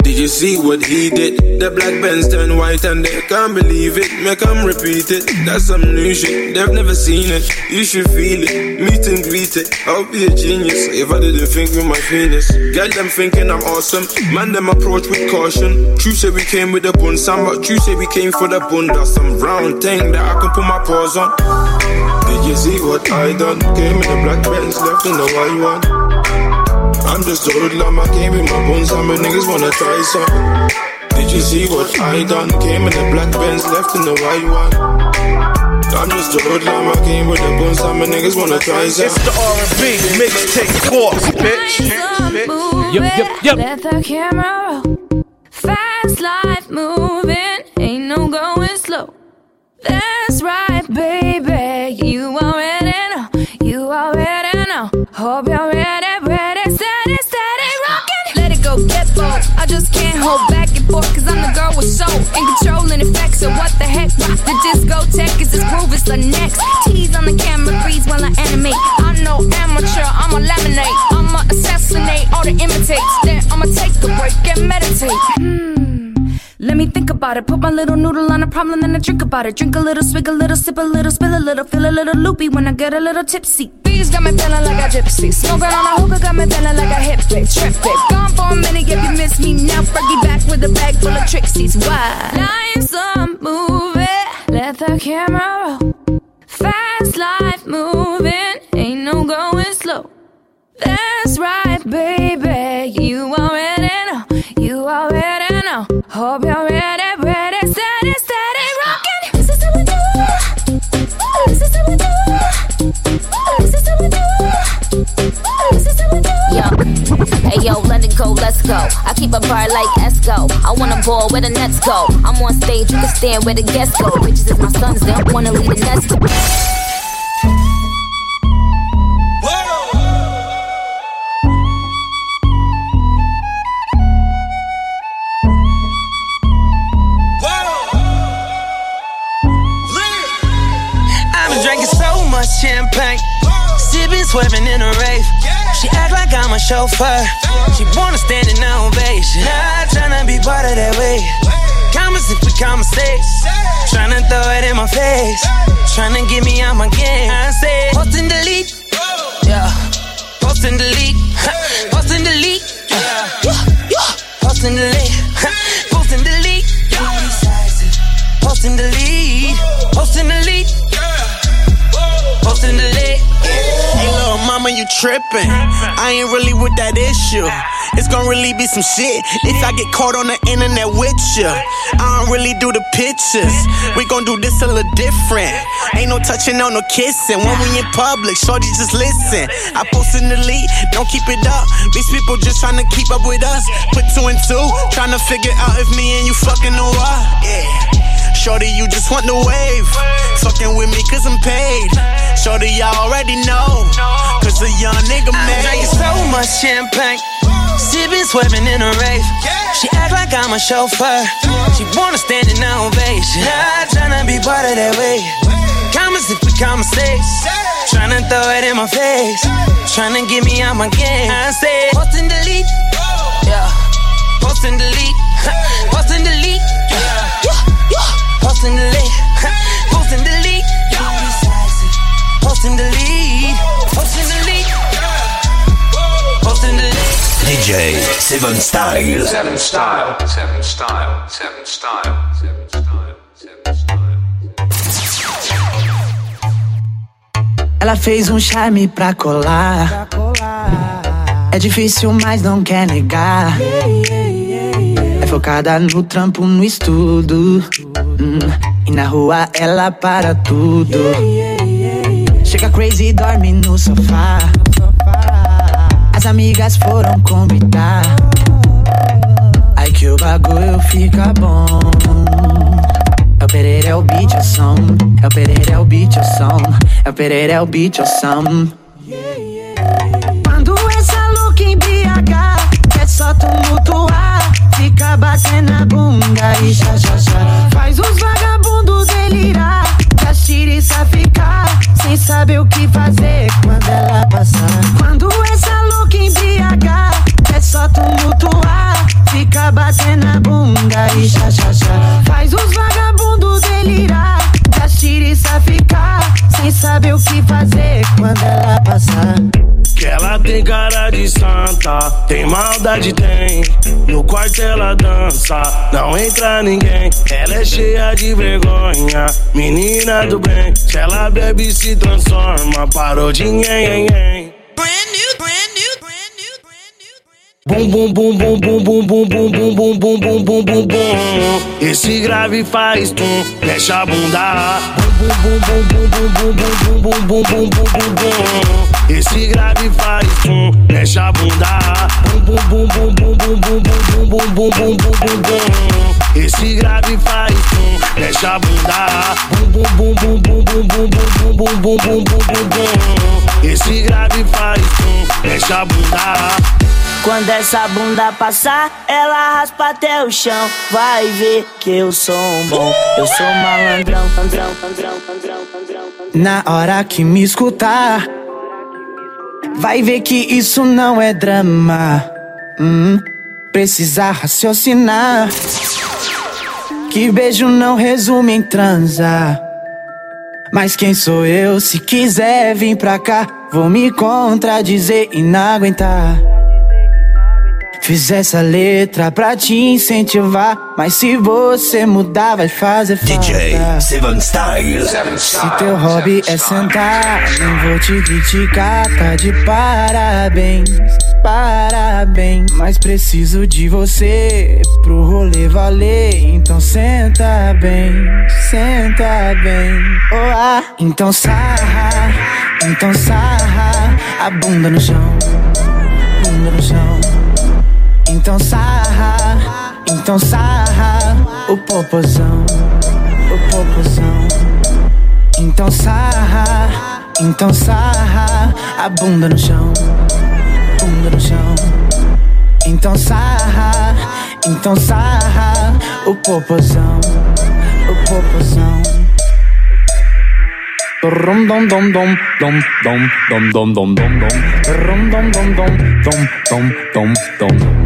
Did you see what he did? The black Benz turned white and they can't believe it. Make them repeat it. That's some new shit. They've never seen it. You should feel it. Meet and greet it. I'll be a genius if I didn't think with my penis. Get them thinking I'm awesome. Man, them approach with caution. True say we came with the bun, some but true say we came for the bun. That's some round thing that I can put my paws on. Did you see what I done? Came in the black Benz, left in the white one. I'm just a hoodlum, I came with my bones, some niggas wanna try some. Did you see what I done? Came in the black Benz, left in the white one. I'm just a hoodlum, I came with the bones, some niggas wanna try some. It's the R&B mixtape force, bitch. Yep, yep, yep. Let the camera roll. Fast life moving, ain't no going slow. That's right, baby. You already know. You already know. Hope you're ready, ready, steady, steady, I just can't hold back and forth, cause I'm the girl with soul and control and effects. So what the heck? The discotheque is this groove, it's the next. Tease on the camera, freeze while I animate. I'm no amateur, I'ma laminate. I'ma assassinate all the imitates. Then I'ma take a break and meditate. Hmm. Let me think about it. Put my little noodle on a problem, then I drink about it. Drink a little, swig a little, sip a little, spill a little, feel a little loopy when I get a little tipsy. Bees got me feeling like a gypsy. Smoking on a hookah got me feeling like a hippie. Trip it. Gone for a minute if you miss me now. Fergie back with a bag full of trixies. Why? Life's a movie. Let the camera roll. Fast life moving. Ain't no going slow. That's right, baby. You already know. You already know. Hope you're ready, ready, steady, steady, rocking. This is how we do. This is how we do. This is how we do. This is how we do. Yo, hey yo, let it go, let's go. I keep a bar like Esco. I wanna ball where the nets go. I'm on stage, you can stand where the guests go. Bitches is my sons, they don't wanna leave the nest. Much champagne, sipping, swerving in a rave. She act like I'm a chauffeur. She wanna stand in ovation. Not tryna be part of that way. Comments if we conversate. Tryna throw it in my face. Tryna get me out my game. I say, post and delete. Yeah. Post and delete. Post and delete. Yeah. Post and delete. Post and delete. Post and delete. Post and. Mama, you trippin'. I ain't really with that issue. It's gonna really be some shit if I get caught on the internet with ya. I don't really do the pictures. We gon' do this a little different. Ain't no touching, no no kissing. When we in public, shorty just listen. I post and delete, don't keep it up. These people just tryna keep up with us. Put two and two, tryna figure out if me and you fucking or what. Yeah. Shorty, you just want the wave. Fucking with me cause I'm paid. Shorty, y'all already know. Cause a young nigga I'm made. drinking so much champagne, Sipping, swerving in a race. She act like I'm a chauffeur. She wanna stand in ovation. I tryna be part of that way. Comments if we conversate. Tryna throw it in my face. Tryna get me out my game. I say, post and delete. Yeah. Post and delete. [LAUGHS] Post and delete. Posting the lead, [LAUGHS] posting the lead. You be sexy. Posting the lead, posting the lead. Posting the lead. DJ Seven Style. Seven Style. Seven Style. Seven Style. Seven Style. Seven Style. Ela fez um charme pra colar. É difícil, mas não quer negar. Yeah, yeah. É focada no trampo, no estudo. Hum, e na rua ela para tudo. Chega crazy, dorme no sofá. As amigas foram convidar. Ai que o bagulho fica bom. É o Pereira, é o beat, é o som. É o Pereira, é o beat, é o som. É o Pereira, é o beat, é o som. Quando essa louca em BH é só tumultuar, fica batendo a bunda e já faz os vagabundos delirar, da xiriça ficar sem saber o que fazer quando ela passar. Quando essa louca em BH é só tumultuar, fica batendo a bunda e já faz os vagabundos delirar, da xiriça ficar sem saber o que fazer quando ela passar. Ela tem cara de santa, tem maldade, tem. No quarto ela dança, não entra ninguém. Ela é cheia de vergonha, menina do bem. Se ela bebe, se transforma, parou de nhen, nhen, nhen. Bum bum bum bum bum bum bum bum bum bum bum bum bum bum bum. Esse grave faz tum, mexe a bunda. Bum bum bum bum bum bum bum bum bum bum bum bum bum bum. Esse grave faz tum, mexe a bunda. Bum bum bum bum bum bum bum bum bum bum bum bum bum bum. Esse grave faz tum, mexe a bunda. Bum bum bum bum bum bum bum bum bum bum bum bum bum bum. Esse grave faz tum, mexe a bunda. Quando essa bunda passar, ela raspa até o chão. Vai ver que eu sou um bom, eu sou malandrão, malandrão, malandrão, malandrão, malandrão. Na hora que me escutar, vai ver que isso não é drama. Hum, precisa raciocinar. Que beijo não resume em transar. Mas quem sou eu? Se quiser vir pra cá, vou me contradizer e não aguentar. Fiz essa letra pra te incentivar, mas se você mudar vai fazer falta. DJ Seven Style. Se teu hobby é sentar, não vou te criticar, tá de parabéns, parabéns. Mas preciso de você pro rolê valer, então senta bem, senta bem. Oh, ah, então sarra, então sarra, a bunda no chão, bunda no chão. Então sarra, então sarra o popozão, o popozão. Então sarra, então sarra a bunda no chão, bunda no chão. Então sarra, então sarra o popozão, o popozão. Rum dom dom dom dom dom dom dom dom dom dom Rum dom dom dom dom dom dom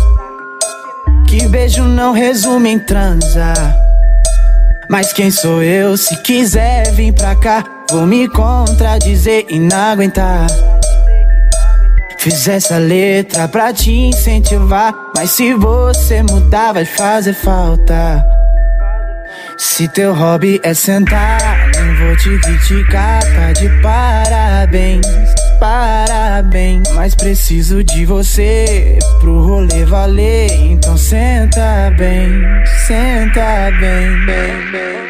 Que beijo não resume em transar. Mas quem sou eu? Se quiser vir pra cá, vou me contradizer e não aguentar. Fiz essa letra pra te incentivar. Mas se você mudar, vai fazer falta. Se teu hobby é sentar, não vou te criticar, tá de parabéns, parabéns. Mas preciso de você pro rolê valer. Então senta bem, senta bem, bem, bem.